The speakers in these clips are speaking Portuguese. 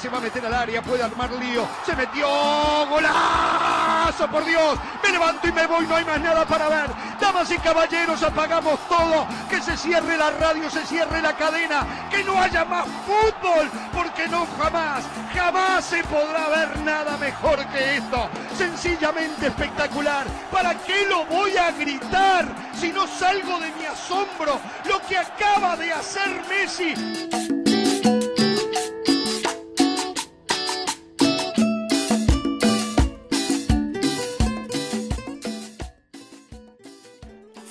Se va a meter al área, puede armar lío. Se metió, golazo, por Dios. Me levanto y me voy, no hay más nada para ver. Damas y caballeros, apagamos todo. Que se cierre la radio, se cierre la cadena. Que no haya más fútbol, porque no jamás, jamás se podrá ver nada mejor que esto. Sencillamente espectacular. ¿Para qué lo voy a gritar si no salgo de mi asombro? Lo que acaba de hacer Messi.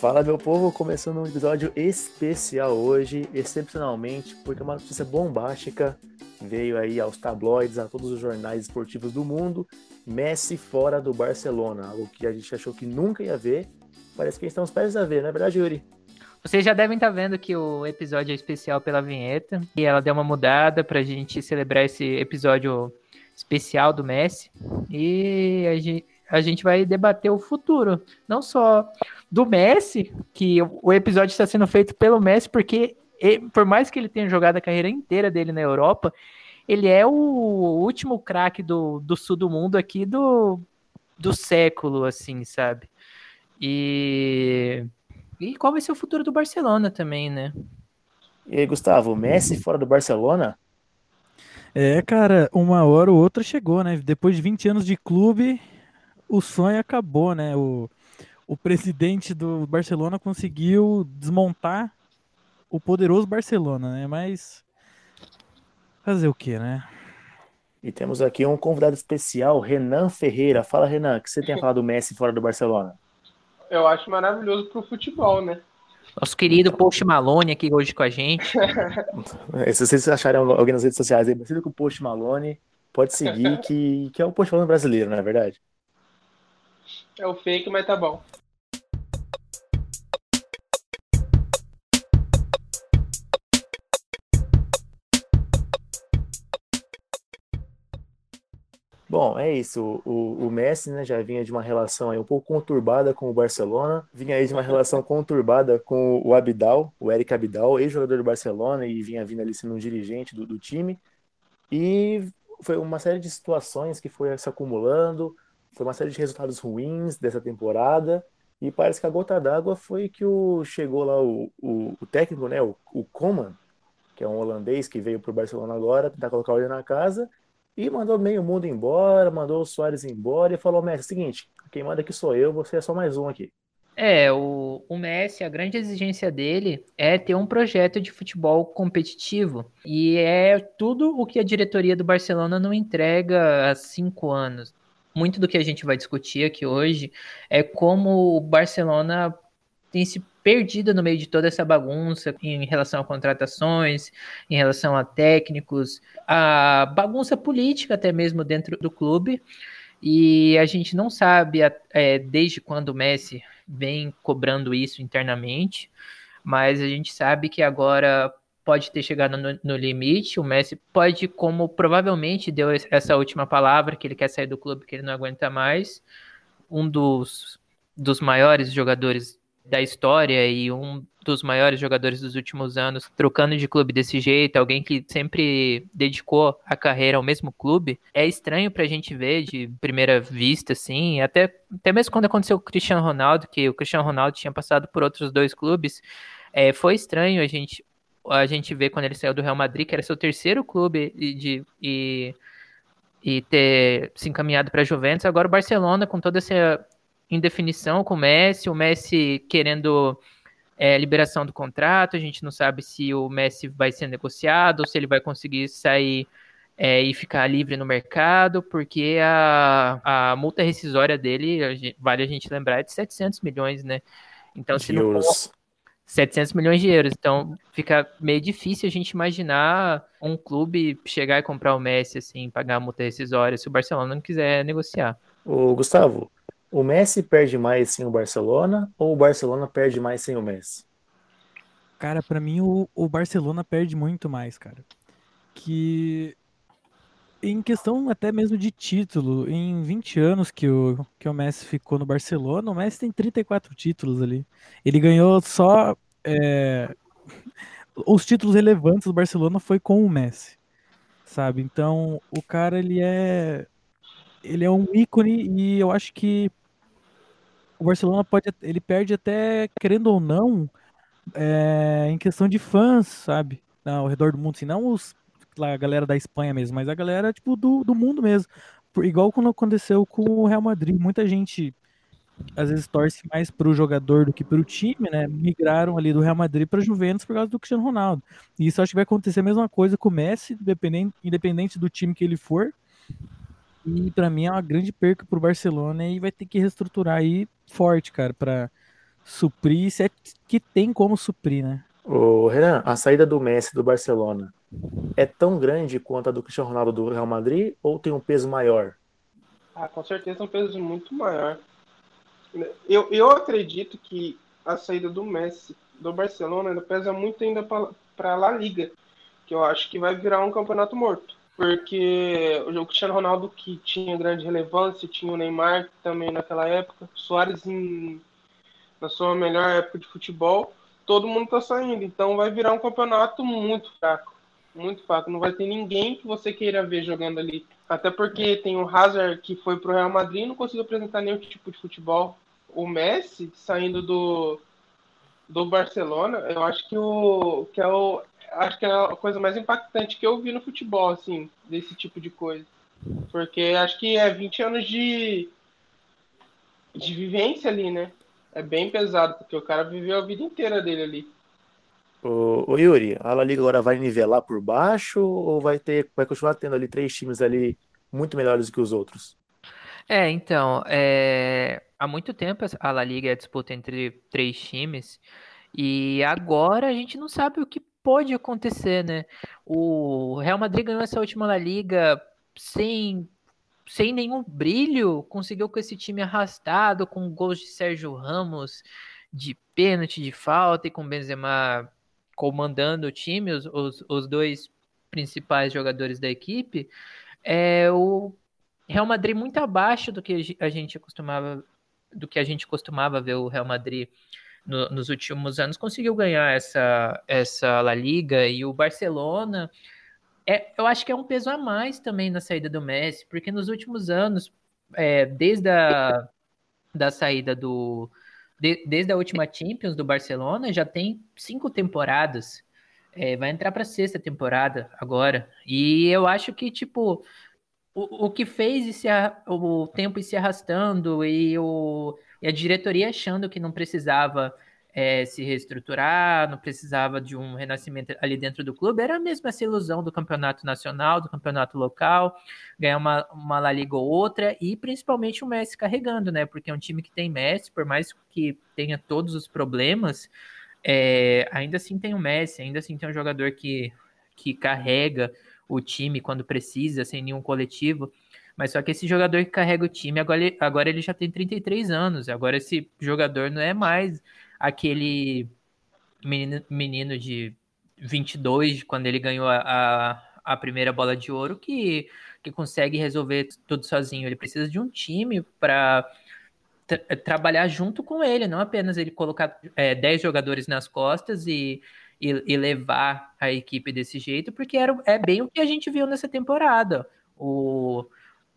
Fala meu povo, começando um episódio especial hoje, excepcionalmente, porque uma notícia bombástica veio aí aos tabloides, a todos os jornais esportivos do mundo, Messi fora do Barcelona, algo que a gente achou que nunca ia ver, parece que estamos prestes a ver, não é verdade, Yuri? Vocês já devem estar vendo que o episódio é especial pela vinheta, e ela deu uma mudada pra gente celebrar esse episódio especial do Messi, e a gente, a gente vai debater o futuro, não só do Messi, que o episódio está sendo feito pelo Messi, porque por mais que ele tenha jogado a carreira inteira dele na Europa, ele é o último craque do, do sul do mundo aqui do, do século, assim, sabe? E, e qual vai ser o futuro do Barcelona também, né? E aí, Gustavo, Messi fora do Barcelona? É, cara, uma hora ou outra chegou, né? Depois de 20 anos de clube, o sonho acabou, né? O, o presidente do Barcelona conseguiu desmontar o poderoso Barcelona, né? Mas fazer o que, né? E temos aqui um convidado especial, Renan Ferreira. Fala, Renan, que você tem a falar do Messi fora do Barcelona? Eu acho maravilhoso pro futebol, né? Nosso querido Post Malone aqui hoje com a gente. Se vocês acharem alguém nas redes sociais aí, parecido com o Post Malone, pode seguir, que, que é o Post Malone brasileiro, não é verdade? É o fake, mas tá bom. Bom, é isso. O, o Messi né, já vinha de uma relação aí um pouco conturbada com o Barcelona, vinha aí de uma relação conturbada com o Abidal, o Eric Abidal, ex-jogador do Barcelona, e vinha vindo ali sendo um dirigente do, do time. E foi uma série de situações que foi se acumulando, foi uma série de resultados ruins dessa temporada, e parece que a gota d'água foi que o, chegou lá o, o, o técnico, né, o, o Koeman, que é um holandês que veio para o Barcelona agora, tentar colocar ele na casa, e mandou meio mundo embora, mandou o Soares embora e falou: Messi, seguinte, quem manda aqui sou eu, você é só mais um aqui. É, o, o Messi, a grande exigência dele é ter um projeto de futebol competitivo. E é tudo o que a diretoria do Barcelona não entrega há cinco anos. Muito do que a gente vai discutir aqui hoje é como o Barcelona tem se perdido no meio de toda essa bagunça em relação a contratações, em relação a técnicos, a bagunça política até mesmo dentro do clube. E a gente não sabe é, desde quando o Messi vem cobrando isso internamente, mas a gente sabe que agora pode ter chegado no, no, limite. O Messi pode, como provavelmente deu essa última palavra, que ele quer sair do clube, que ele não aguenta mais. Um dos, dos maiores jogadores da história e um dos maiores jogadores dos últimos anos, trocando de clube desse jeito, alguém que sempre dedicou a carreira ao mesmo clube, é estranho pra gente ver de primeira vista, assim, até, até mesmo quando aconteceu com o Cristiano Ronaldo, que o Cristiano Ronaldo tinha passado por outros dois clubes, é, foi estranho a gente, a gente ver quando ele saiu do Real Madrid, que era seu terceiro clube de, e, e ter se encaminhado para a Juventus, agora o Barcelona, com toda essa indefinição com o Messi, o Messi querendo é, liberação do contrato, a gente não sabe se o Messi vai ser negociado, ou se ele vai conseguir sair é, e ficar livre no mercado, porque a, a multa rescisória dele, vale a gente lembrar, é de 700 milhões, né? Então, se não for 700 milhões de euros, então fica meio difícil a gente imaginar um clube chegar e comprar o Messi, assim, pagar a multa rescisória, se o Barcelona não quiser negociar. Ô, Gustavo, o Messi perde mais sem o Barcelona ou o Barcelona perde mais sem o Messi? Cara, para mim o, o Barcelona perde muito mais, cara. Que em questão até mesmo de título, em 20 anos que o, que o Messi ficou no Barcelona, o Messi tem 34 títulos ali. Ele ganhou só. É, os títulos relevantes do Barcelona foi com o Messi. sabe? Então, o cara ele é ele é um ícone e eu acho que o Barcelona pode ele perde até querendo ou não é, em questão de fãs, sabe? Ao redor do mundo, assim, não os a galera da Espanha mesmo, mas a galera tipo do, do mundo mesmo. Igual quando aconteceu com o Real Madrid, muita gente às vezes torce mais para o jogador do que para o time, né? Migraram ali do Real Madrid para Juventus por causa do Cristiano Ronaldo. E isso acho que vai acontecer a mesma coisa com o Messi, independente, independente do time que ele for. E para mim é uma grande perca para o Barcelona e vai ter que reestruturar aí forte, cara, para suprir, se é que tem como suprir, né? O Renan, a saída do Messi do Barcelona é tão grande quanto a do Cristiano Ronaldo do Real Madrid ou tem um peso maior? Ah, com certeza um peso muito maior. Eu, eu acredito que a saída do Messi do Barcelona pesa muito ainda para a La Liga, que eu acho que vai virar um campeonato morto. Porque o Cristiano Ronaldo, que tinha grande relevância, tinha o Neymar também naquela época, Soares em, na sua melhor época de futebol, todo mundo está saindo. Então vai virar um campeonato muito fraco. Muito fraco. Não vai ter ninguém que você queira ver jogando ali. Até porque tem o Hazard que foi pro Real Madrid e não conseguiu apresentar nenhum tipo de futebol. O Messi saindo do, do Barcelona, eu acho que o que é o acho que é a coisa mais impactante que eu vi no futebol, assim, desse tipo de coisa. Porque acho que é 20 anos de de vivência ali, né? É bem pesado, porque o cara viveu a vida inteira dele ali. O, o Yuri, a La Liga agora vai nivelar por baixo ou vai ter, vai continuar tendo ali três times ali muito melhores do que os outros? É, então, é... há muito tempo a La Liga é disputa entre três times e agora a gente não sabe o que pode acontecer, né? O Real Madrid ganhou essa última La Liga sem sem nenhum brilho, conseguiu com esse time arrastado, com gols de Sérgio Ramos, de pênalti, de falta e com Benzema comandando o time, os, os, os dois principais jogadores da equipe, é o Real Madrid muito abaixo do que a gente costumava do que a gente costumava ver o Real Madrid no, nos últimos anos conseguiu ganhar essa essa La Liga e o Barcelona é, eu acho que é um peso a mais também na saída do Messi porque nos últimos anos é, desde a da saída do de, desde a última Champions do Barcelona, já tem cinco temporadas. É, vai entrar para a sexta temporada agora. E eu acho que, tipo, o, o que fez esse, o tempo ir se arrastando e, o, e a diretoria achando que não precisava é, se reestruturar, não precisava de um renascimento ali dentro do clube, era mesmo essa ilusão do campeonato nacional, do campeonato local, ganhar uma, uma La Liga ou outra, e principalmente o Messi carregando, né? Porque é um time que tem Messi, por mais que tenha todos os problemas, é, ainda assim tem o Messi, ainda assim tem um jogador que, que carrega o time quando precisa, sem nenhum coletivo. Mas só que esse jogador que carrega o time, agora ele, agora ele já tem 33 anos. Agora esse jogador não é mais aquele menino, menino de 22, quando ele ganhou a, a primeira bola de ouro, que, que consegue resolver tudo sozinho. Ele precisa de um time para trabalhar junto com ele, não apenas ele colocar é, 10 jogadores nas costas e, e, e, levar a equipe desse jeito, porque era, é bem o que a gente viu nessa temporada. O,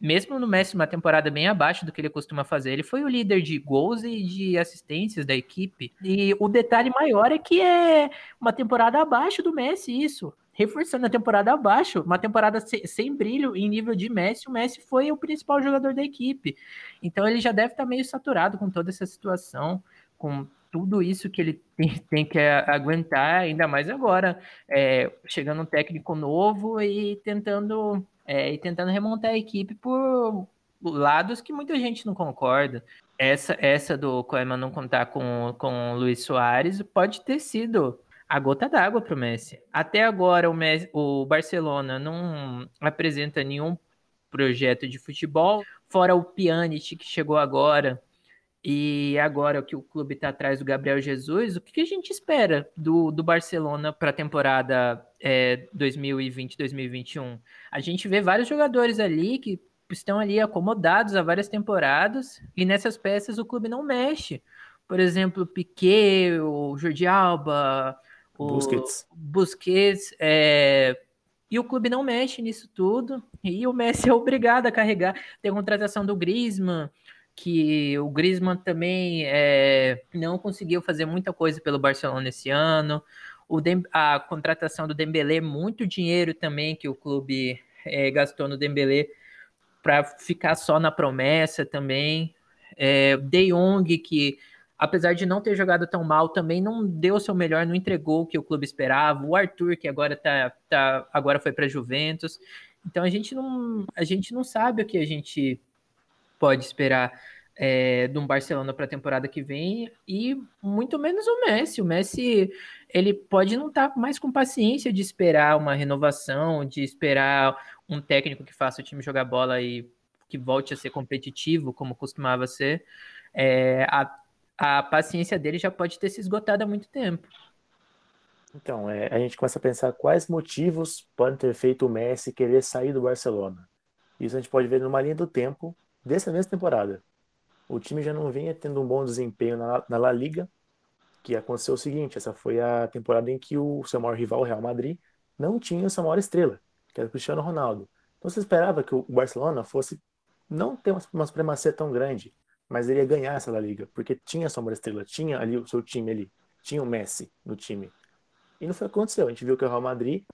mesmo no Messi uma temporada bem abaixo do que ele costuma fazer, ele foi o líder de gols e de assistências da equipe. E o detalhe maior é que é uma temporada abaixo do Messi, isso. Reforçando a temporada abaixo, uma temporada sem brilho em nível de Messi, o Messi foi o principal jogador da equipe. Então ele já deve estar meio saturado com toda essa situação, com tudo isso que ele tem, tem que aguentar, ainda mais agora, é, chegando um técnico novo e tentando é, e tentando remontar a equipe por lados que muita gente não concorda. Essa, essa do Koeman não contar com, com o Luiz Soares pode ter sido a gota d'água para o Messi. Até agora o, Messi, o Barcelona não apresenta nenhum projeto de futebol, fora o Pjanic que chegou agora, e agora que o clube está atrás do Gabriel Jesus, o que, a gente espera do, do Barcelona para a temporada é, 2020-2021? A gente vê vários jogadores ali que estão ali acomodados há várias temporadas e nessas peças o clube não mexe. Por exemplo, Piquet, o Jordi Alba, o Busquets, Busquets é, E o clube não mexe nisso tudo. E o Messi é obrigado a carregar. Tem a contratação do Griezmann, que o Griezmann também é, não conseguiu fazer muita coisa pelo Barcelona esse ano. O Dem a contratação do Dembélé, muito dinheiro também que o clube é, gastou no Dembélé para ficar só na promessa também. É, De Jong, que apesar de não ter jogado tão mal, também não deu seu melhor, não entregou o que o clube esperava. O Arthur, que agora tá, tá agora foi para Juventus. Então a gente não a gente não sabe o que a gente pode esperar é, de um Barcelona para a temporada que vem e muito menos o Messi. O Messi ele pode não estar tá mais com paciência de esperar uma renovação, de esperar um técnico que faça o time jogar bola e que volte a ser competitivo, como costumava ser. É, a, a paciência dele já pode ter se esgotado há muito tempo. Então, é, a gente começa a pensar quais motivos podem ter feito o Messi querer sair do Barcelona. Isso a gente pode ver numa linha do tempo dessa mesma temporada. O time já não vinha tendo um bom desempenho na, na La Liga, que aconteceu o seguinte, essa foi a temporada em que o seu maior rival, o Real Madrid, não tinha sua maior estrela, que era o Cristiano Ronaldo. Então você esperava que o Barcelona fosse não ter uma, uma supremacia tão grande, mas ele ia ganhar essa La Liga, porque tinha sua maior estrela, tinha ali o seu time ali, tinha o Messi no time. E não foi o que aconteceu. A gente viu que o Real Madrid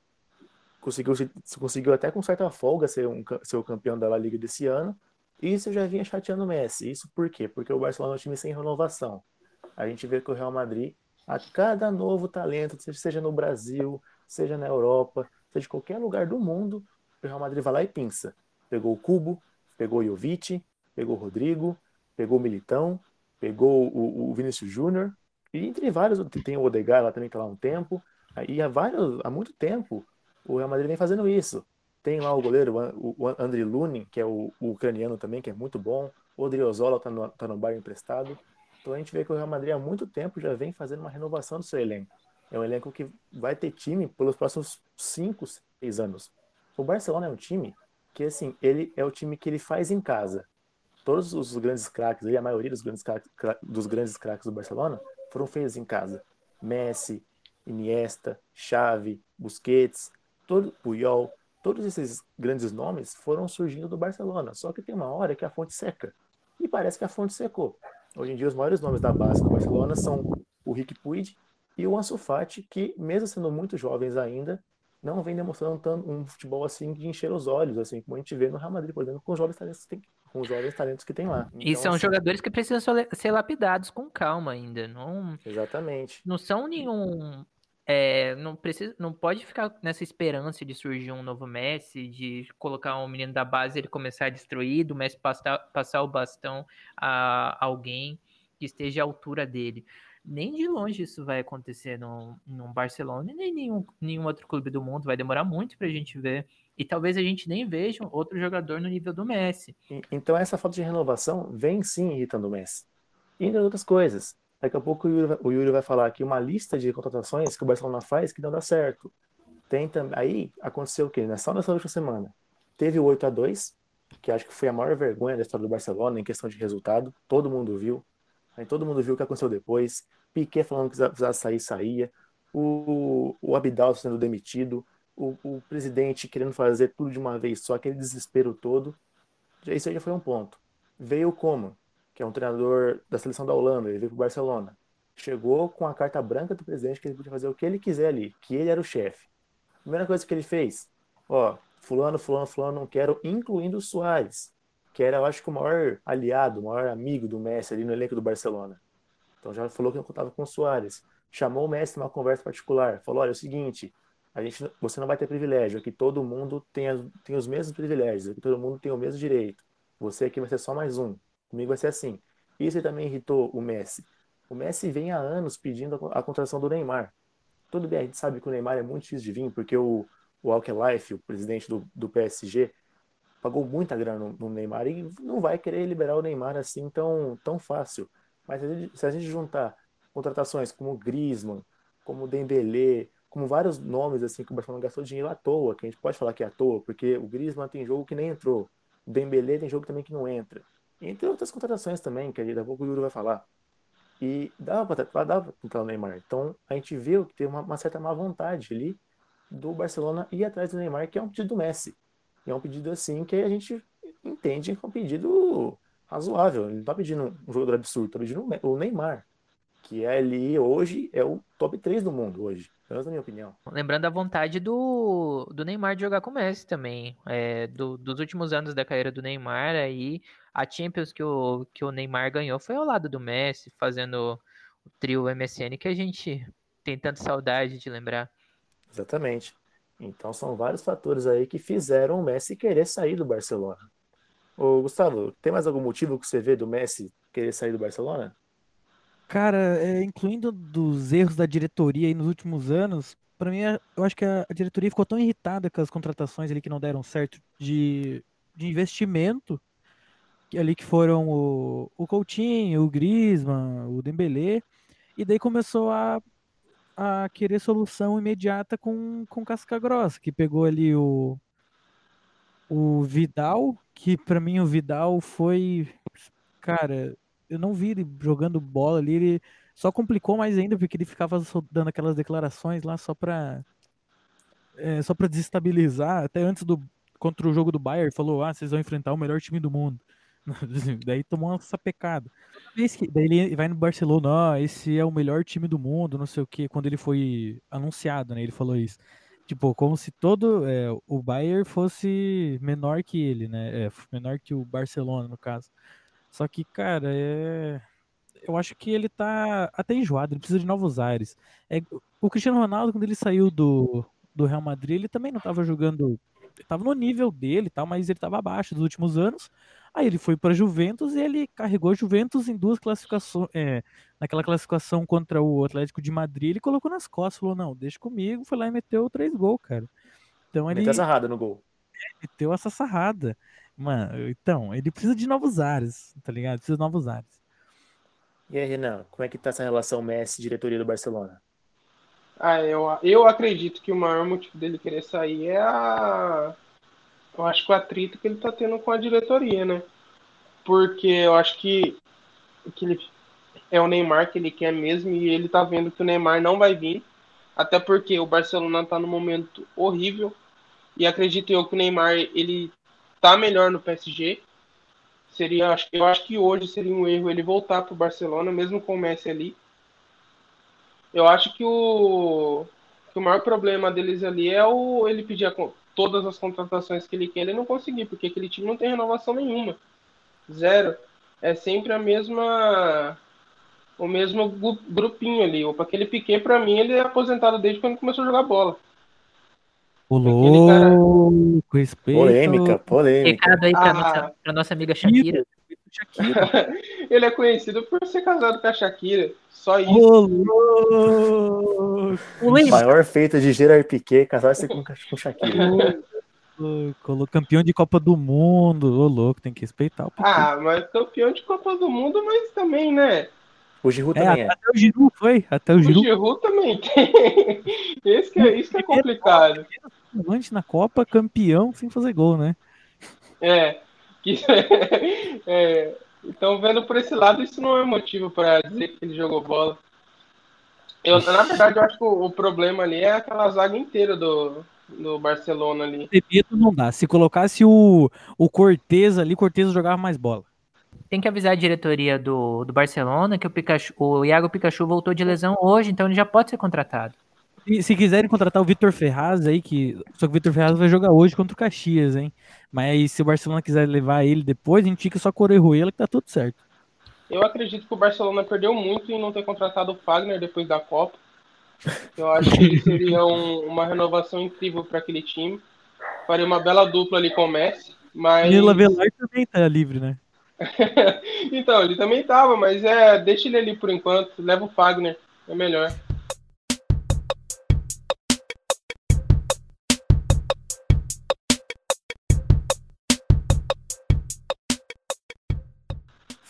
conseguiu, conseguiu até com certa folga ser, um, ser o campeão da La Liga desse ano, isso já vinha chateando o Messi. Isso por quê? Porque o Barcelona é um time sem renovação a gente vê que o Real Madrid, a cada novo talento, seja no Brasil, seja na Europa, seja em qualquer lugar do mundo, o Real Madrid vai lá e pinça. Pegou o Cubo, pegou o Jovic, pegou o Rodrigo, pegou o Militão, pegou o, o Vinícius Júnior, e entre vários, tem o Odegaard lá também que tá lá um tempo, e há, vários, há muito tempo o Real Madrid vem fazendo isso. Tem lá o goleiro, o Andriy Lunin, que é o, o, ucraniano também, que é muito bom. O Odriozola tá no, tá no Bayern emprestado. Então a gente vê que o Real Madrid há muito tempo já vem fazendo uma renovação do seu elenco. É um elenco que vai ter time pelos próximos 5, 6 anos. O Barcelona é um time que, assim, ele é o time que ele faz em casa. Todos os grandes craques, a maioria dos grandes craques, dos grandes craques do Barcelona foram feitos em casa. Messi, Iniesta, Xavi, Busquets, todo, Puyol, todos esses grandes nomes foram surgindo do Barcelona. Só que tem uma hora que a fonte seca. E parece que a fonte secou. Hoje em dia, os maiores nomes da base do Barcelona são o Rick Puig e o Ansu Fati, que, mesmo sendo muito jovens ainda, não vem demonstrando tanto um futebol assim de encher os olhos, assim como a gente vê no Real Madrid, por exemplo, com os jovens talentos que tem, com os jovens talentos que tem lá. Então, e são assim, jogadores que precisam ser lapidados com calma ainda, não. Exatamente. Não são nenhum é, não precisa, não pode ficar nessa esperança de surgir um novo Messi, de colocar um menino da base ele começar a destruir, do Messi passar, passar o bastão a alguém que esteja à altura dele. Nem de longe isso vai acontecer no, no Barcelona, nem nenhum, nenhum outro clube do mundo. Vai demorar muito para a gente ver. E talvez a gente nem veja outro jogador no nível do Messi. Então essa falta de renovação vem sim irritando o Messi. E outras coisas, Daqui a pouco o Yuri, o Yuri vai falar aqui uma lista de contratações que o Barcelona faz que não dá certo. Tem também. Aí aconteceu o quê? Só nessa última semana. Teve o 8 a 2 que acho que foi a maior vergonha da história do Barcelona em questão de resultado. Todo mundo viu. Aí todo mundo viu o que aconteceu depois. Piquet falando que precisava sair, saía. O, o Abidal sendo demitido. O, o presidente querendo fazer tudo de uma vez só, aquele desespero todo. Isso aí já foi um ponto. Veio como? Que é um treinador da seleção da Holanda, ele veio para o Barcelona. Chegou com a carta branca do presidente que ele podia fazer o que ele quiser ali, que ele era o chefe. Primeira coisa que ele fez, ó, fulano, fulano, fulano, não quero, incluindo o Soares, que era, eu acho que o maior aliado, o maior amigo do Messi ali no elenco do Barcelona. Então já falou que não contava com o Soares. Chamou o Messi numa conversa particular, falou, olha, é o seguinte, a gente, você não vai ter privilégio, aqui todo mundo tem, tem os mesmos privilégios, aqui todo mundo tem o mesmo direito. Você aqui vai ser só mais um. Comigo vai ser assim. Isso também irritou o Messi. O Messi vem há anos pedindo a, contratação do Neymar. Tudo bem, a gente sabe que o Neymar é muito difícil de vir, porque o, o Alkelife, o presidente do, do PSG, pagou muita grana no, no, Neymar e não vai querer liberar o Neymar assim tão, tão fácil. Mas se a, gente, se a gente juntar contratações como Griezmann, como Dembélé, como vários nomes assim que o Barcelona gastou dinheiro à toa, que a gente pode falar que é à toa, porque o Griezmann tem jogo que nem entrou, o Dembélé tem jogo também que não entra. Entre outras contratações também, que daqui a pouco o Yuri vai falar. E dava para entrar o Neymar. Então a gente viu que tem uma, uma, certa má vontade ali do Barcelona ir atrás do Neymar, que é um pedido do Messi. E é um pedido assim que a gente entende que é um pedido razoável. Ele não tá pedindo um jogador absurdo, tá pedindo o Neymar, que é ali hoje é o top 3 do mundo hoje, na minha opinião. Lembrando a vontade do, do Neymar de jogar com o Messi também. É, do, dos últimos anos da carreira do Neymar, aí a Champions que o, que o Neymar ganhou foi ao lado do Messi, fazendo o trio MSN que a gente tem tanta saudade de lembrar. Exatamente. Então são vários fatores aí que fizeram o Messi querer sair do Barcelona. Ô, Gustavo, tem mais algum motivo que você vê do Messi querer sair do Barcelona? Cara, é, incluindo dos erros da diretoria aí nos últimos anos, para mim eu acho que a, a, diretoria ficou tão irritada com as contratações ali que não deram certo de, de investimento, ali que foram o, o Coutinho, o Griezmann, o Dembélé, e daí começou a, a querer solução imediata com, com casca grossa, que pegou ali o, o Vidal, que para mim o Vidal foi. Cara, eu não vi ele jogando bola ali, ele só complicou mais ainda, porque ele ficava dando aquelas declarações lá só pra. É, só pra desestabilizar. Até antes do. Contra o jogo do Bayern, falou: ah, vocês vão enfrentar o melhor time do mundo. daí tomou uma sapecada. Daí ele vai no Barcelona, ó, esse é o melhor time do mundo, não sei o que, quando ele foi anunciado, né? Ele falou isso. Tipo, como se todo é, o Bayern fosse menor que ele, né? É, menor que o Barcelona, no caso. Só que, cara, é... eu acho que ele tá até enjoado, ele precisa de novos ares. É, o Cristiano Ronaldo, quando ele saiu do, do Real Madrid, ele também não tava jogando. Ele tava no nível dele tal, mas ele tava abaixo dos últimos anos. Aí ele foi para Juventus e ele carregou a Juventus em duas classificações. É, naquela classificação contra o Atlético de Madrid, ele colocou nas costas, falou: não, deixa comigo, foi lá e meteu três gols, cara. Então ele. Meteu essa sarrada no gol. É, meteu essa sarrada. Mano, então, ele precisa de novos ares, tá ligado? Precisa de novos ares. E aí, Renan, como é que tá essa relação Messi-diretoria do Barcelona? Ah, eu, eu acredito que o maior motivo dele querer sair é a eu acho que o atrito que ele tá tendo com a diretoria, né? Porque eu acho que, que ele é o Neymar que ele quer mesmo e ele tá vendo que o Neymar não vai vir. Até porque o Barcelona tá num momento horrível. E acredito eu que o Neymar ele tá melhor no PSG. Seria, eu acho que hoje seria um erro ele voltar pro Barcelona, mesmo com o Messi ali. Eu acho que o, que o maior problema deles ali é o ele pedir a, todas as contratações que ele quer, ele não conseguir, porque aquele time não tem renovação nenhuma. Zero. É sempre a mesma. O mesmo grupinho ali. Opa, aquele Piquet, pra mim, ele é aposentado desde quando começou a jogar bola. O louco, respeito. Polêmica, polêmica. Recado aí pra, ah, nossa, pra nossa amiga Shakira. Shakira. ele é conhecido por ser casado com a Shakira. Só isso. O, o maior feito de Gerard Piquet, casar-se com, com Shakira. Louco, campeão de Copa do Mundo. Ô, louco, tem que respeitar o Piquet. Ah, mas campeão de Copa do Mundo, mas também, né? O Giroud é, também é. Até o Giroud foi. Até o Giroud. O Giroud também tem. Esse que é, isso que é complicado. Antes na Copa, campeão sem fazer gol, né? É. é. Então, vendo por esse lado, isso não é motivo para dizer que ele jogou bola. Eu, na verdade, eu acho que o, o, problema ali é aquela zaga inteira do, do Barcelona ali. Não dá. Se colocasse o, o Cortez ali, Cortez jogava mais bola. Tem que avisar a diretoria do, do Barcelona que o, Pikachu, o Iago Pikachu voltou de lesão hoje, então ele já pode ser contratado. E se quiserem contratar o Vitor Ferraz aí, que. Só que o Vitor Ferraz vai jogar hoje contra o Caxias, hein? Mas se o Barcelona quiser levar ele depois, a gente fica só com o Orejuela que tá tudo certo. Eu acredito que o Barcelona perdeu muito em não ter contratado o Fagner depois da Copa. Eu acho que seria um, uma renovação incrível para aquele time. Faria uma bela dupla ali com o Messi. Mas... Nila Velar também tá livre, né? então, ele também tava, mas é, deixa ele ali por enquanto. Leva o Fagner, é melhor.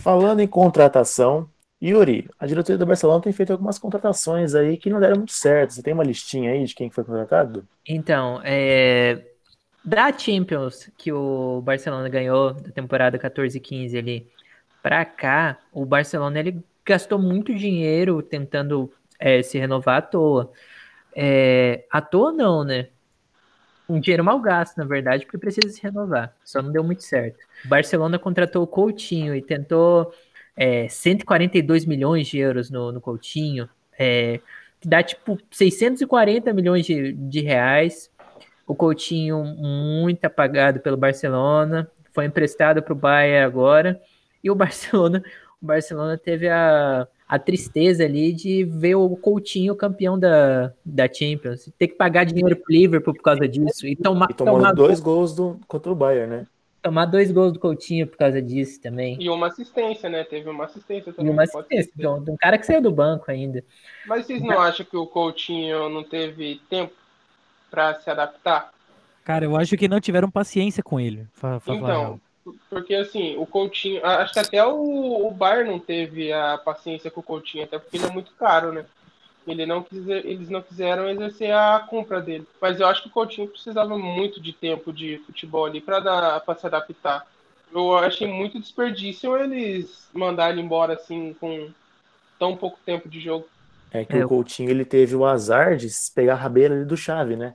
Falando em contratação, Yuri, a diretoria do Barcelona tem feito algumas contratações aí que não deram muito certo. Você tem uma listinha aí de quem foi contratado? Então, é... da Champions que o Barcelona ganhou da temporada 14 e 15 ali para cá, o Barcelona ele gastou muito dinheiro tentando é, se renovar à toa. É... À toa não, né? Um dinheiro mal gasto, na verdade, porque precisa se renovar. Só não deu muito certo. O Barcelona contratou o Coutinho e tentou é, 142 milhões de euros no, no Coutinho, é, que dá tipo 640 milhões de, de reais. O Coutinho muito apagado pelo Barcelona, foi emprestado para o Bayern agora, e o Barcelona, o Barcelona teve a, a tristeza ali de ver o Coutinho campeão da, da Champions, ter que pagar dinheiro pro Liverpool por causa disso, e tomar, e tomar dois gols do, contra o Bayern, né? Tomar dois gols do Coutinho por causa disso também. E uma assistência, né? Teve uma assistência também. E uma assistência, de um, de um cara que saiu do banco ainda. Mas vocês não acham que o Coutinho não teve tempo para se adaptar? Cara, eu acho que não tiveram paciência com ele. então, porque assim, o Coutinho, acho que até o, o Bayern não teve a paciência com o Coutinho, até porque ele é muito caro, né? Ele não quiser, eles não quiseram exercer a compra dele. Mas eu acho que o Coutinho precisava muito de tempo de futebol ali para se adaptar. Eu achei muito desperdício eles mandarem embora assim com tão pouco tempo de jogo. É que é. o Coutinho ele teve o azar de pegar a rabeira ali do Chave, né?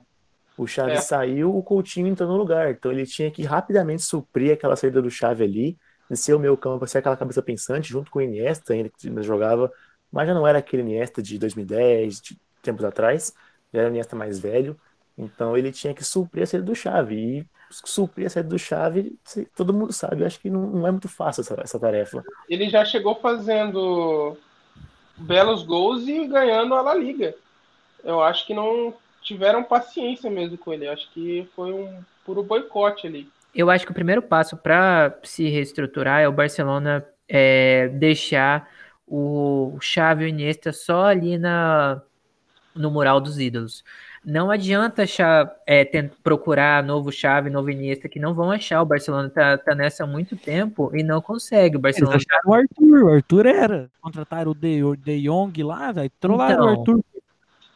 O Chave é. saiu, o Coutinho entrou no lugar. Então ele tinha que rapidamente suprir aquela saída do Chave ali, ser o meu campo, ser aquela cabeça pensante, junto com o Iniesta, ainda que ainda jogava, mas já não era aquele Iniesta de 2010, de tempos atrás, já era o Iniesta mais velho. Então ele tinha que suprir a saída do Chave. E suprir a saída do Chave, todo mundo sabe, eu acho que não, não é muito fácil essa, essa tarefa. Ele já chegou fazendo belos gols e ganhando a La Liga. Eu acho que não tiveram paciência mesmo com ele. Acho que foi um puro boicote ali. Eu acho que o primeiro passo para se reestruturar é o Barcelona é, deixar o Xavi e o Iniesta só ali na, no mural dos ídolos. Não adianta achar, é, procurar novo Xavi, novo Iniesta, que não vão achar. O Barcelona tá, tá nessa há muito tempo e não consegue. O Barcelona Eles acharam o Arthur, o Arthur era. Contrataram o De, o De Jong lá, trollaram então, o Arthur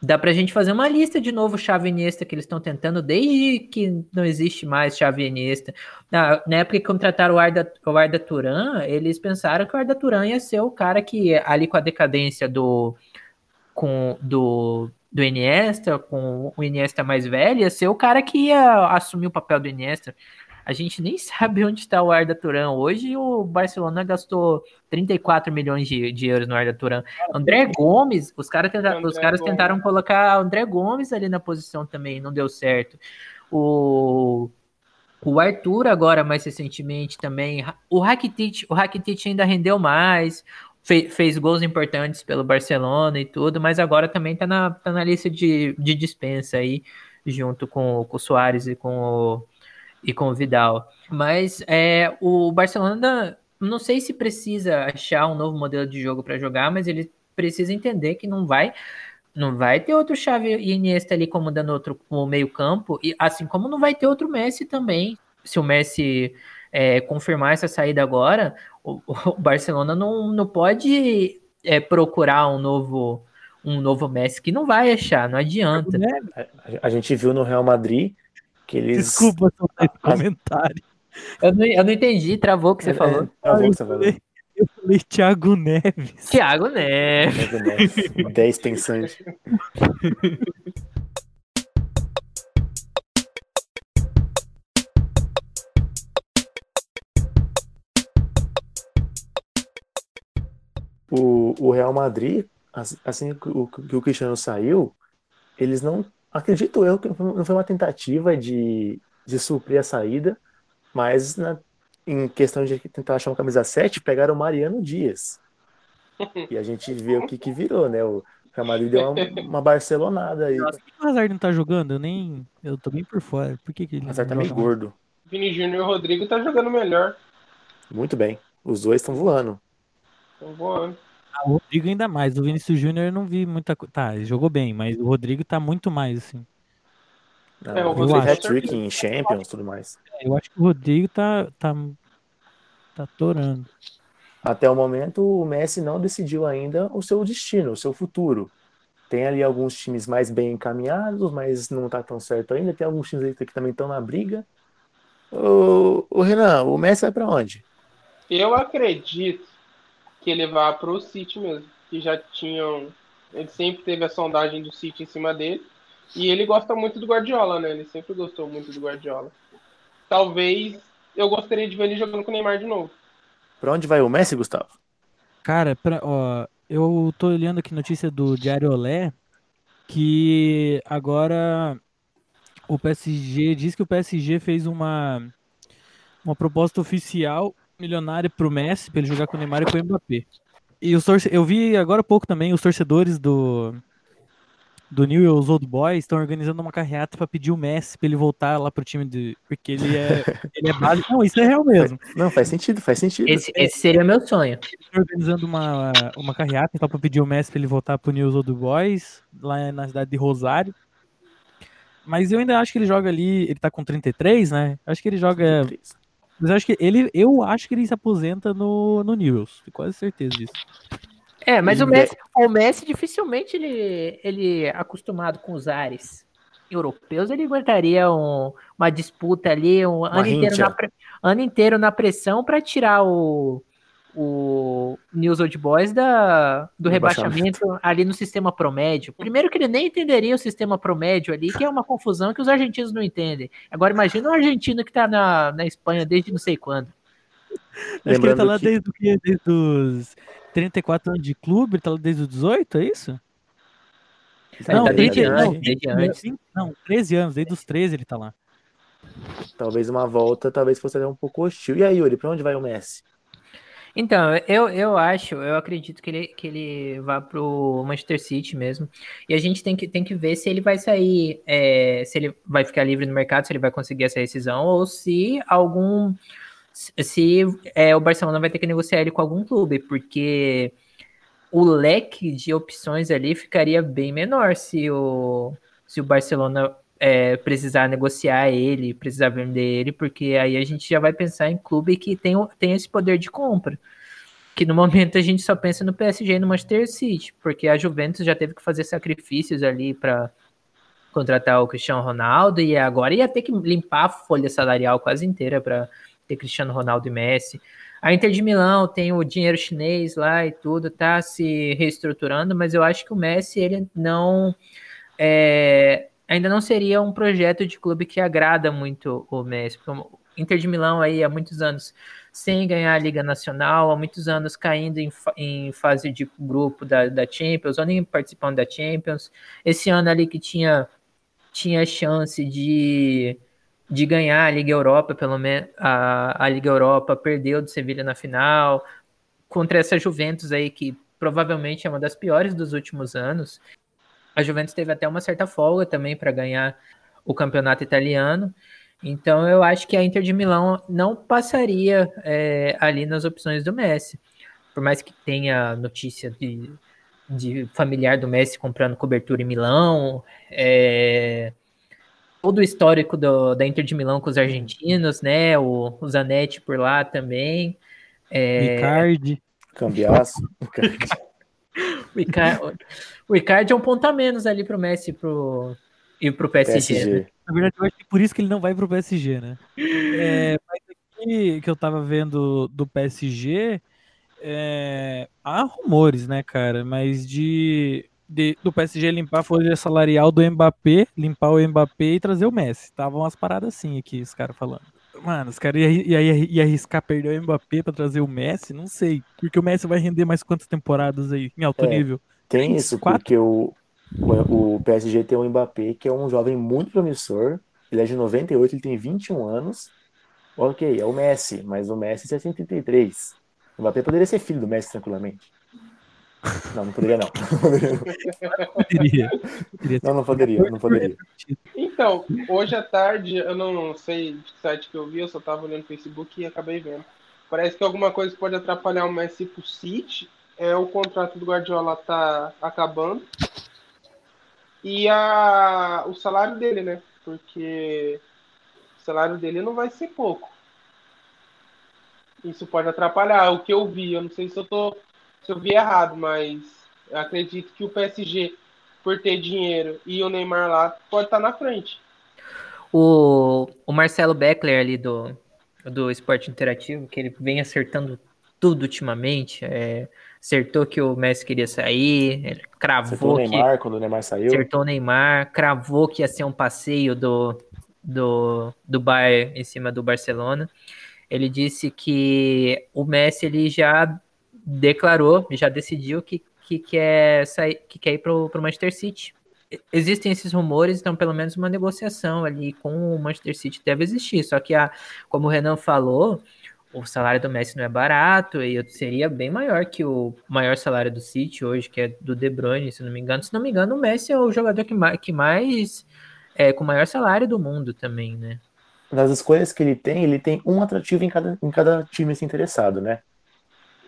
Dá pra gente fazer uma lista de novo chave Iniesta que eles estão tentando desde que não existe mais chave Iniesta. Na, na época que contrataram o Arda, o Arda Turan, eles pensaram que o Arda Turan ia ser o cara que, ali com a decadência do, com, do, do Iniesta, com o Iniesta mais velho, ia ser o cara que ia assumir o papel do Iniesta. A gente nem sabe onde está o Arda Turan. Hoje o Barcelona gastou 34 milhões de, de euros no Arda Turan. André Gomes, os, cara tenta, os caras Gomes. tentaram colocar André Gomes ali na posição também, não deu certo. O, o Arthur agora, mais recentemente também. O Rakitic, o Rakitic ainda rendeu mais, fez, fez gols importantes pelo Barcelona e tudo, mas agora também está na, tá na lista de, de dispensa aí, junto com, com o Soares e com o e com o Vidal. Mas é, o Barcelona, não sei se precisa achar um novo modelo de jogo para jogar, mas ele precisa entender que não vai não vai ter outro Xavi e Iniesta ali comandando outro o meio campo, e assim como não vai ter outro Messi também. Se o Messi é, confirmar essa saída agora, o, o Barcelona não, não pode é, procurar um novo um novo Messi que não vai achar, não adianta. A, a gente viu no Real Madrid que eles... Desculpa esse comentário. Eu não, eu não entendi, travou o que você é, falou. Travou o que você falou. Eu falei Thiago Neves. Thiago Neves. Thiago Neves. 10 pensantes. O, o Real Madrid, assim que o, que o Cristiano saiu, eles não acredito eu que não foi uma tentativa de, de suprir a saída, mas na, em questão de tentar achar uma camisa 7, pegaram o Mariano Dias. E a gente vê o que, que virou, né? O Real Madrid deu uma, uma barcelonada aí. Nossa, o Hazard não tá jogando? Eu nem. Eu tô bem por fora. Por que, que ele. Hazard tá meio gordo. Vini Júnior e o Rodrigo tá jogando melhor. Muito bem. Os dois estão voando. Estão voando. O Rodrigo ainda mais. O Vinícius Júnior eu não vi muita coisa. Tá, ele jogou bem, mas o Rodrigo tá muito mais, assim. Não, é, o Rodrigo hat-trick em Champions e tudo mais. É, eu acho que o Rodrigo tá, tá, tá atorando. Até o momento, o Messi não decidiu ainda o seu destino, o seu futuro. Tem ali alguns times mais bem encaminhados, mas não tá tão certo ainda. Tem alguns times que também estão na briga. O, o Renan, o Messi vai para onde? Eu acredito que ele vá pro City mesmo, que já tinham. Ele sempre teve a sondagem do City em cima dele. E ele gosta muito do Guardiola, né? Ele sempre gostou muito do Guardiola. Talvez eu gostaria de ver ele jogando com o Neymar de novo. Pra onde vai o Messi, Gustavo? Cara, pra, ó, eu tô olhando aqui notícia do Diário Olé que agora o PSG diz que o PSG fez uma uma proposta oficial milionária pro Messi para ele jogar com o Neymar e com o Mbappé. E os torce... eu vi agora há pouco também os torcedores do do Newell's Old Boys estão organizando uma carreata para pedir o Messi para ele voltar lá pro time de porque ele é ele é básico. Não, isso é real mesmo. Não, faz sentido, faz sentido. Esse, esse seria meu sonho. Estão organizando uma, uma carreata então para pedir o Messi para ele voltar pro Newell's Old Boys lá na cidade de Rosário. Mas eu ainda acho que ele joga ali, ele tá com 33, né? Acho que ele joga 33. Mas eu acho que ele, eu acho que ele se aposenta no, no Newells, tenho quase certeza disso. É, mas o Messi, o Messi dificilmente ele, ele é acostumado com os ares europeus, ele aguentaria um, uma disputa ali, um ano inteiro, na, ano inteiro na pressão para tirar o, o News Old Boys da, do rebaixamento ali no sistema promédio. Primeiro que ele nem entenderia o sistema promédio ali, que é uma confusão que os argentinos não entendem. Agora imagina um argentino que está na, na Espanha desde não sei quando. Acho que ele tá lá que... desde, desde os 34 anos de clube, ele tá lá desde os 18, é isso? Não, tá desde, não, desde antes. Não, 13 anos, desde os 13 ele tá lá. Talvez uma volta, talvez fosse um pouco hostil. E aí, Yuri, pra onde vai o Messi? Então, eu, eu acho, eu acredito que ele, que ele vá pro Manchester City mesmo. E a gente tem que, tem que ver se ele vai sair, é, se ele vai ficar livre no mercado, se ele vai conseguir essa rescisão, ou se algum. Se é, o Barcelona vai ter que negociar ele com algum clube, porque o leque de opções ali ficaria bem menor se o, se o Barcelona é, precisar negociar ele, precisar vender ele, porque aí a gente já vai pensar em clube que tem, tem esse poder de compra. Que no momento a gente só pensa no PSG e no Manchester City, porque a Juventus já teve que fazer sacrifícios ali para contratar o Cristiano Ronaldo e agora ia ter que limpar a folha salarial quase inteira para ter Cristiano Ronaldo e Messi. A Inter de Milão tem o dinheiro chinês lá e tudo, tá se reestruturando, mas eu acho que o Messi ele não é, ainda não seria um projeto de clube que agrada muito o Messi. Porque o Inter de Milão aí há muitos anos sem ganhar a Liga Nacional, há muitos anos caindo em, em fase de grupo da, da Champions, ou nem participando da Champions. Esse ano ali que tinha, tinha chance de, de ganhar a Liga Europa, pelo menos a, a Liga Europa perdeu do Sevilha na final, contra essa Juventus aí que provavelmente é uma das piores dos últimos anos. A Juventus teve até uma certa folga também para ganhar o campeonato italiano. Então eu acho que a Inter de Milão não passaria é, ali nas opções do Messi. Por mais que tenha notícia de, de familiar do Messi comprando cobertura em Milão, é, todo o histórico do, da Inter de Milão com os argentinos, né? O, o Zanetti por lá também. É... Ricardi. Cambiaço. o, Icardi, o Icardi é um ponto a menos ali pro Messi pro, e pro PSG. PSG. Né? Na verdade, eu acho que por isso que ele não vai pro PSG, né? É, mas aqui que eu tava vendo do PSG, é, há rumores, né, cara? Mas de, de, do PSG limpar a folha salarial do Mbappé, limpar o Mbappé e trazer o Messi. Estavam umas paradas assim aqui, os caras falando. Mano, os caras iam ia, ia, arriscar perder o Mbappé pra trazer o Messi? Não sei. Porque o Messi vai render mais quantas temporadas aí, em alto é, nível? Tem isso, quatro? porque o, o, o PSG tem o Mbappé, que é um jovem muito promissor. Ele é de 98, ele tem 21 anos. Ok, é o Messi, mas o Messi tem 33. O Mbappé poderia ser filho do Messi tranquilamente. Não, não poderia não. poderia. Não, não poderia, não poderia. Então, hoje à tarde, eu não sei de que site que eu vi, eu só tava olhando no Facebook e acabei vendo. Parece que alguma coisa pode atrapalhar o Messi pro City. É, o contrato do Guardiola tá acabando. E a, o salário dele, né? Porque o salário dele não vai ser pouco. Isso pode atrapalhar. O que eu vi, eu não sei se eu tô se eu vi errado, mas acredito que o PSG, por ter dinheiro e o Neymar lá, pode estar tá na frente. O, o Marcelo Beckler ali do, do Esporte Interativo, que ele vem acertando tudo ultimamente, é, acertou que o Messi queria sair, ele cravou Acertou o que Neymar quando o Neymar saiu. acertou o Neymar, cravou que ia ser um passeio do, do, do Bayern em cima do Barcelona. Ele disse que o Messi ele já declarou, já decidiu que, que quer sair, que quer ir para o Manchester City. Existem esses rumores, então pelo menos uma negociação ali com o Manchester City deve existir. Só que, a, como o Renan falou, o salário do Messi não é barato e seria bem maior que o maior salário do City hoje, que é do De Bruyne, se não me engano. Se não me engano, o Messi é o jogador que mais, que mais é, com o maior salário do mundo também, né? nas escolhas que ele tem, ele tem um atrativo em cada, em cada time se interessado, né?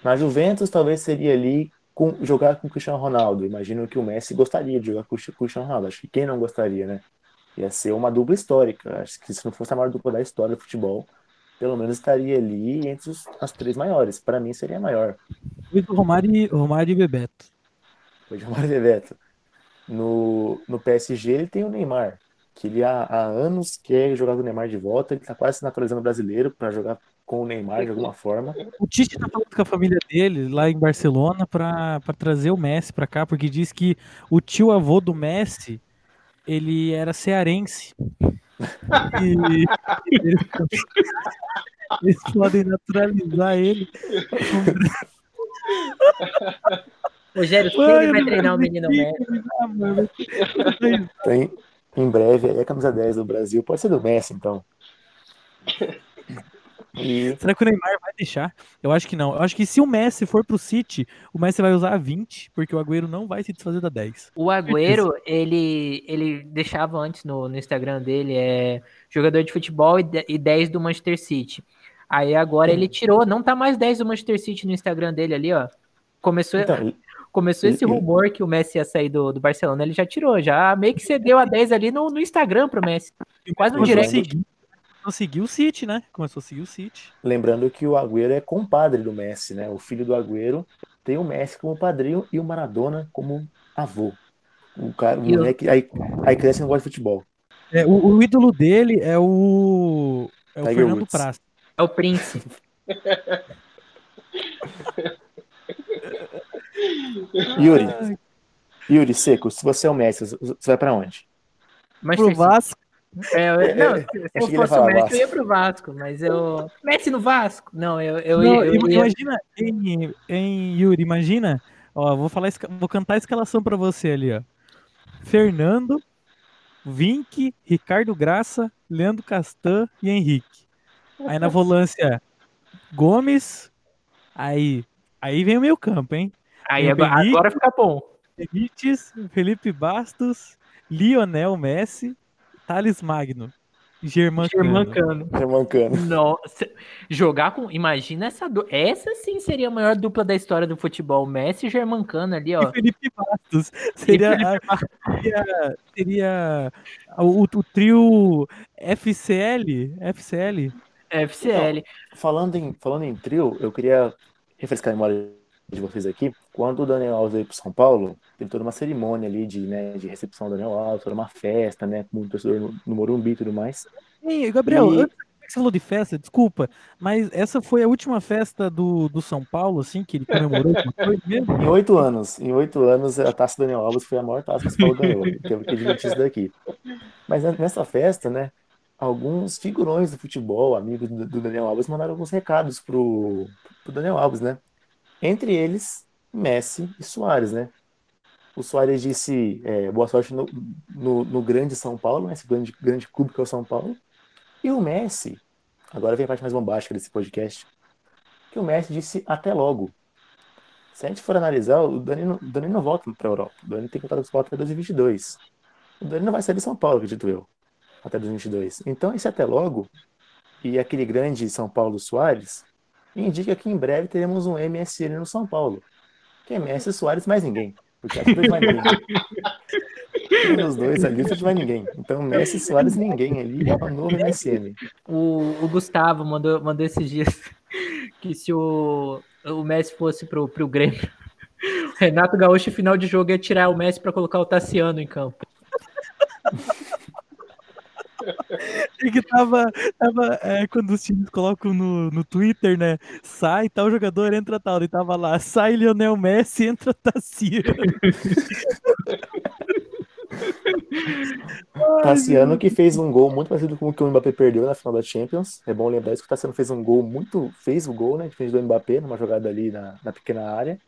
Na Juventus, talvez seria ali com, jogar com o Cristiano Ronaldo. Imagino que o Messi gostaria de jogar com o Cristiano Ronaldo. Acho que quem não gostaria, né? Ia ser uma dupla histórica. Acho que se não fosse a maior dupla da história do futebol, pelo menos estaria ali entre os, as três maiores. Para mim, seria a maior. Foi do Romário, Romário e Bebeto. Foi de Romário e Bebeto. No, no PSG, ele tem o Neymar que ele há, há anos quer jogar com o Neymar de volta, ele está quase se naturalizando brasileiro para jogar com o Neymar de alguma forma. O Tite tá falando com a família dele lá em Barcelona para trazer o Messi para cá, porque diz que o tio avô do Messi ele era cearense. E eles, eles podem naturalizar ele. Rogério, quem Ai, vai treinar o menino Messi? mano. Tem, em breve, aí a camisa 10 do Brasil pode ser do Messi, então. E Será que o Neymar vai deixar? Eu acho que não. Eu acho que se o Messi for pro City, o Messi vai usar a 20, porque o Agüero não vai se desfazer da 10. O Agüero, ele, ele deixava antes no, no Instagram dele, é jogador de futebol e, de- e 10 do Manchester City. Aí agora ele tirou, não tá mais 10 do Manchester City no Instagram dele ali, ó. Começou, então, começou esse rumor que o Messi ia sair do, do Barcelona, ele já tirou, já meio que cedeu a 10 ali no, no Instagram pro Messi. Quase no direct. seguir, começou a seguir o City, né? Começou a seguir o City. lembrando que o Agüero é compadre do Messi, né? O filho do Agüero tem o Messi como padrinho e o Maradona como avô. O cara, o E moleque, aí, aí cresce e não gosta de futebol. É, o, o ídolo dele é o. É o Tiger Fernando Woods. Praça. É o Prince. Yuri, Yuri Seco, se você é o Messi, você vai pra onde? Manchester pro. Vasco. É, eu- não, se achei eu fosse o Messi, Vasco. eu ia pro Vasco, mas eu. Messi no Vasco? Não, eu, eu, Não, eu, ia. Imagina, em, em Yuri, imagina. Ó, vou falar, vou cantar a escalação pra você ali, ó. Fernando, Vink, Ricardo Graça, Leandro Castan e Henrique. Aí na volância, Gomes. Aí, aí vem o meio campo, hein? Aí agora fica bom. Benítez, Felipe Bastos, Lionel Messi, Thales Magno, Germán Cano. Germancano. Remancando. Nossa, jogar com. Imagina essa. Du... Essa sim seria a maior dupla da história do futebol. Messi e Germancano ali, ó. E Felipe Bastos. Seria, Felipe seria, seria o, o trio FCL? FCL? FCL. Falando em, falando em trio, eu queria refrescar a memória de vocês aqui. Quando o Daniel Alves veio para São Paulo, teve toda uma cerimônia ali de, né, de recepção do Daniel Alves, toda uma festa, né, com muito torcedor no, no Morumbi e tudo mais. Ei, Gabriel, E- você falou de festa, desculpa, mas essa foi a última festa do, do São Paulo, assim, que ele comemorou? Em oito anos, em oito anos, a taça do Daniel Alves foi a maior taça que o São Paulo ganhou. Teve que admitir isso daqui. Mas né, nessa festa, né, alguns figurões do futebol, amigos do, do Daniel Alves, mandaram alguns recados pro, pro Daniel Alves, né? Entre eles, Messi e Soares, né? O Soares disse é, boa sorte no, no, no grande São Paulo, né, esse grande, grande clube que é o São Paulo. E o Messi, agora vem a parte mais bombástica desse podcast, que o Messi disse até logo. Se a gente for analisar, o Dani não, o Dani não volta para a Europa. O Dani tem contrato com o até 2022. O Dani não vai sair de São Paulo, acredito eu, até 2022. Então, esse até logo, e aquele grande São Paulo Soares, indica que em breve teremos um MSN no São Paulo. Que é MS Soares mais ninguém. Porque aqui vai ninguém. Dos dois ali não vai ninguém. Então, Messi Soares ninguém ali é o novo MSN. O, o Gustavo mandou, mandou esses dias que se o, o Messi fosse pro, pro Grêmio, Renato Gaúcho, final de jogo, ia tirar o Messi pra colocar o Tassiano em campo. É que tava, tava é, quando os times colocam no, no Twitter, né? Sai tal jogador, entra tal. E tava lá, sai Lionel Messi, entra Tassiano. Tassiano que fez um gol muito parecido com o que o Mbappé perdeu na final da Champions. É bom lembrar isso que o Tassiano fez um gol muito. fez o gol, né? Diferente do Mbappé, numa jogada ali na, na pequena área.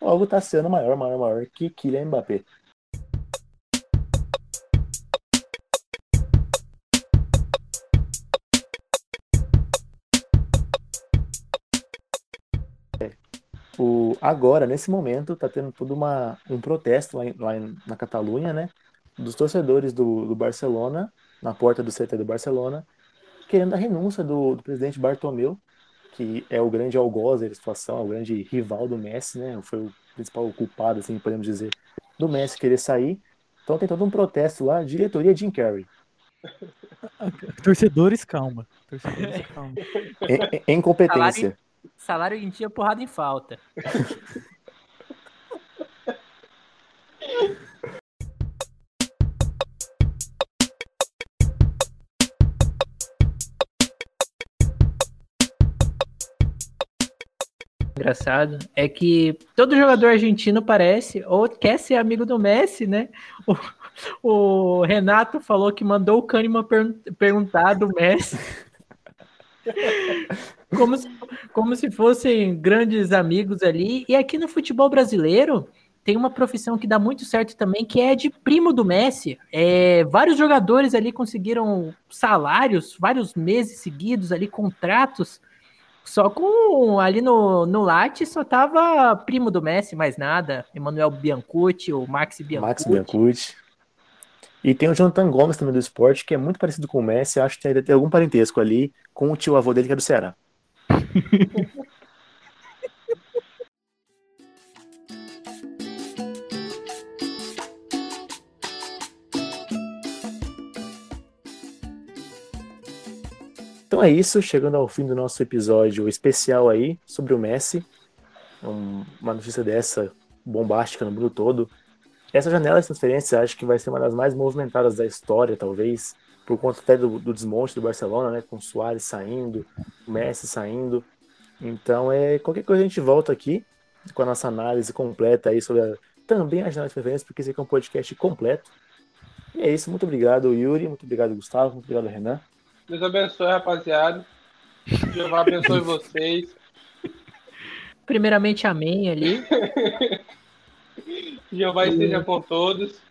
Logo, Tassiano maior, maior, maior que Kylian Mbappé. O, agora, nesse momento, está tendo todo uma, um protesto lá, em, lá em, na Catalunha, né? Dos torcedores do, do, Barcelona, na porta do CT do Barcelona, querendo a renúncia do, do presidente Bartomeu, que é o grande algoz da situação, é o grande rival do Messi, né? Foi o principal culpado, assim, podemos dizer, do Messi querer sair. Então tem todo um protesto lá, diretoria Jim Carrey. Torcedores, calma. Torcedores, calma. Em, em competência. Salário em dia, porrada em falta. Engraçado é que todo jogador argentino parece ou quer ser amigo do Messi, né? O, o Renato falou que mandou o Kahneman per perguntar do Messi. Como, se, como se fossem grandes amigos ali. E aqui no futebol brasileiro tem uma profissão que dá muito certo também, que é de primo do Messi. É, vários jogadores ali conseguiram salários, vários meses seguidos ali, contratos. Só com ali no, no Latte só tava primo do Messi, mais nada. Emanuel Biancucci, o Max Biancucci. Max Biancucci. E tem o Jonathan Gomes também do esporte, que é muito parecido com o Messi, acho que tem, tem algum parentesco ali com o tio avô dele, que é do Ceará. Então é isso, chegando ao fim do nosso episódio especial aí sobre o Messi. uma notícia dessa bombástica no mundo todo. Essa janela de transferência acho que vai ser uma das mais movimentadas da história, talvez, por conta até do, do desmonte do Barcelona, né? Com o Soares saindo, o Messi saindo. Então, é qualquer coisa a gente volta aqui com a nossa análise completa aí sobre a, também a janela de transferência, porque esse aqui é um podcast completo. E é isso, muito obrigado, Yuri, muito obrigado, Gustavo, muito obrigado, Renan. Deus abençoe, rapaziada. Jeová abençoe vocês. Primeiramente, amém ali. Jeová esteja com todos.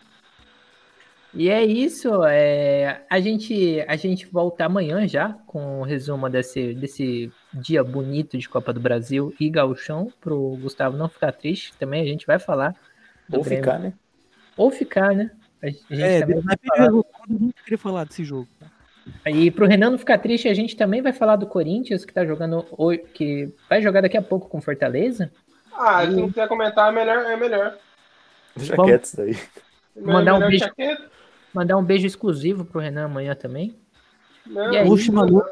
E é isso. É, a, gente, a gente volta amanhã já com o um resumo desse, desse dia bonito de Copa do Brasil e Gauchão, para o Gustavo não ficar triste. Também a gente vai falar. Ou Grêmio. ficar, né? Ou ficar, né? A gente é, também vai falar. Todo queria falar desse jogo. E para o Renan não ficar triste, a gente também vai falar do Corinthians, que tá jogando que vai jogar daqui a pouco com Fortaleza. Ah, e... se não quiser comentar, é melhor. É melhor. Deixa quieto isso daí. Mandar um, beijo, mandar um beijo exclusivo pro Renan amanhã também. Não, e aí, maluco,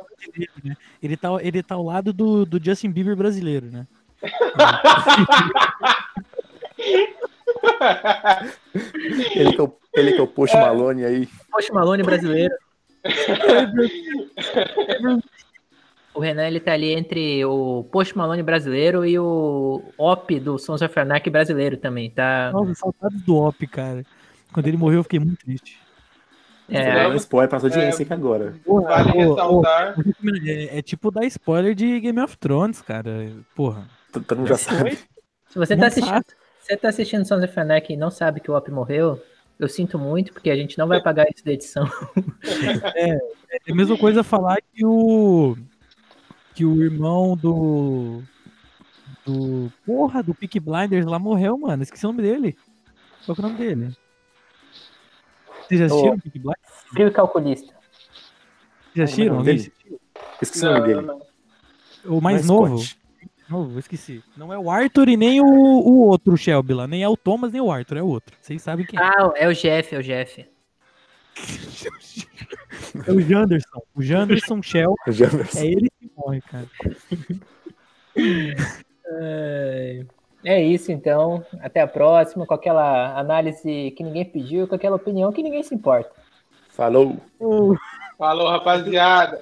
né? ele, tá, ele tá ao lado do, do Justin Bieber brasileiro, né? ele, que eu, ele que eu Post Malone aí. Post Malone brasileiro. O Renan ele tá ali entre o Post Malone brasileiro e o Op do Sons of Anarchy brasileiro também, tá? Nossa, saudades do Op, cara. Quando ele morreu, eu fiquei muito triste. É, é um spoiler pra sua audiência é, aqui agora. Porra, vale ressaltar. É, é, tipo dar spoiler de Game of Thrones, cara. Porra. Todo mundo já sabe. Se você tá assistindo, você tá assistindo Sons of Anarchy e não sabe que o Op morreu, eu sinto muito, porque a gente não vai pagar isso da edição. É, é a mesma coisa falar que o que o irmão do. Do. Porra, do Peak Blinders lá morreu, mano. Esqueci o nome dele. Qual é o nome dele? Vocês já assistiram o Peak Blinders? Filho calculista. Vocês já assistiram? Dele? Esqueci o nome dele. O mais, mais novo. Novo, esqueci. Não é o Arthur e nem o, o outro Shelby lá. Nem é o Thomas, nem o Arthur, é o outro. Vocês sabem quem é. Ah, é o Jeff, é o Jeff. É o Janderson. O Janderson Shell. O Janderson. É ele que morre, cara. É, é isso, então. Até a próxima, com aquela análise que ninguém pediu, com aquela opinião que ninguém se importa. Falou! Uh. Falou, rapaziada.